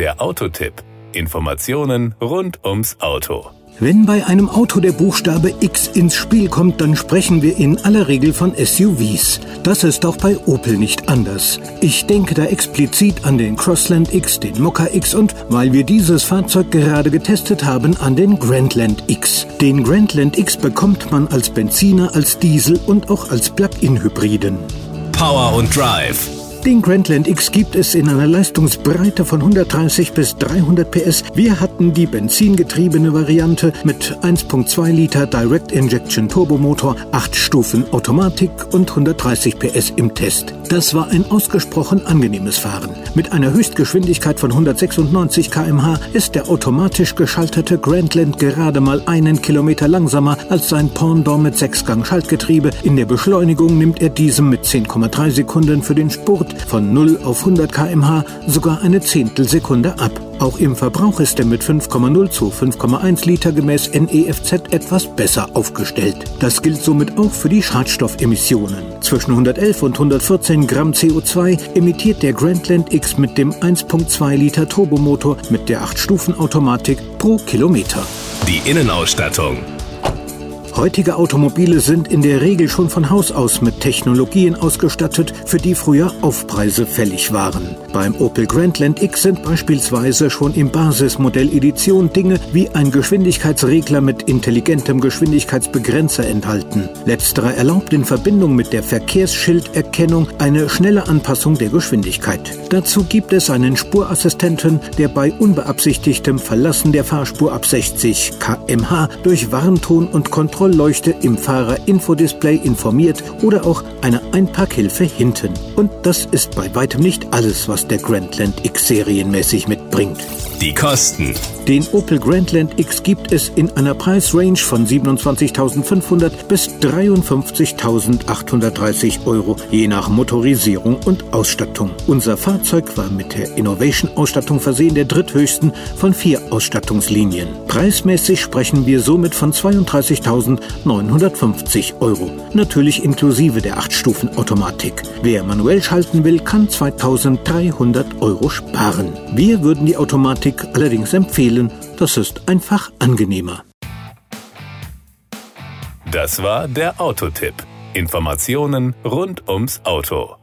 Der Autotipp. Informationen rund ums Auto. Wenn bei einem Auto der Buchstabe X ins Spiel kommt, dann sprechen wir in aller Regel von SUVs. Das ist auch bei Opel nicht anders. Ich denke da explizit an den Crossland X, den Mokka X und, weil wir dieses Fahrzeug gerade getestet haben, an den Grandland X. Den Grandland X bekommt man als Benziner, als Diesel und auch als Plug-in-Hybriden. Power und Drive den Grandland X gibt es in einer Leistungsbreite von 130 bis 300 PS. Wir hatten die benzingetriebene Variante mit 1.2 Liter Direct Injection Turbomotor, 8 Stufen Automatik und 130 PS im Test. Das war ein ausgesprochen angenehmes Fahren. Mit einer Höchstgeschwindigkeit von 196 km/h ist der automatisch geschaltete Grandland gerade mal einen Kilometer langsamer als sein Pendant mit 6-Gang-Schaltgetriebe. In der Beschleunigung nimmt er diesem mit 10,3 Sekunden für den Spurt von 0 auf 100 km/h sogar eine Zehntelsekunde ab. Auch im Verbrauch ist er mit 5,0 zu 5,1 Liter gemäß NEFZ etwas besser aufgestellt. Das gilt somit auch für die Schadstoffemissionen. Zwischen 111 und 114 Gramm CO2 emittiert der Grandland X mit dem 1,2 Liter Turbomotor mit der 8-Stufen-Automatik pro Kilometer. Die Innenausstattung Heutige Automobile sind in der Regel schon von Haus aus mit Technologien ausgestattet, für die früher Aufpreise fällig waren. Beim Opel Grandland X sind beispielsweise schon im Basismodell Edition Dinge wie ein Geschwindigkeitsregler mit intelligentem Geschwindigkeitsbegrenzer enthalten. Letzterer erlaubt in Verbindung mit der Verkehrsschilderkennung eine schnelle Anpassung der Geschwindigkeit. Dazu gibt es einen Spurassistenten, der bei unbeabsichtigtem Verlassen der Fahrspur ab 60 kmh durch Warnton und Kontrollleuchte im Fahrerinfodisplay informiert oder auch eine Einparkhilfe hinten. Und das ist bei weitem nicht alles, was was der Grandland X serienmäßig mitbringt. Die Kosten. Den Opel Grandland X gibt es in einer Preisrange von 27.500 bis 53.830 Euro, je nach Motorisierung und Ausstattung. Unser Fahrzeug war mit der Innovation-Ausstattung versehen, der dritthöchsten von vier Ausstattungslinien. Preismäßig sprechen wir somit von 32.950 Euro. Natürlich inklusive der 8-Stufen-Automatik. Wer manuell schalten will, kann 2.300 Euro sparen. Wir würden die Automatik allerdings empfehlen, das ist einfach angenehmer. Das war der Autotipp. Informationen rund ums Auto.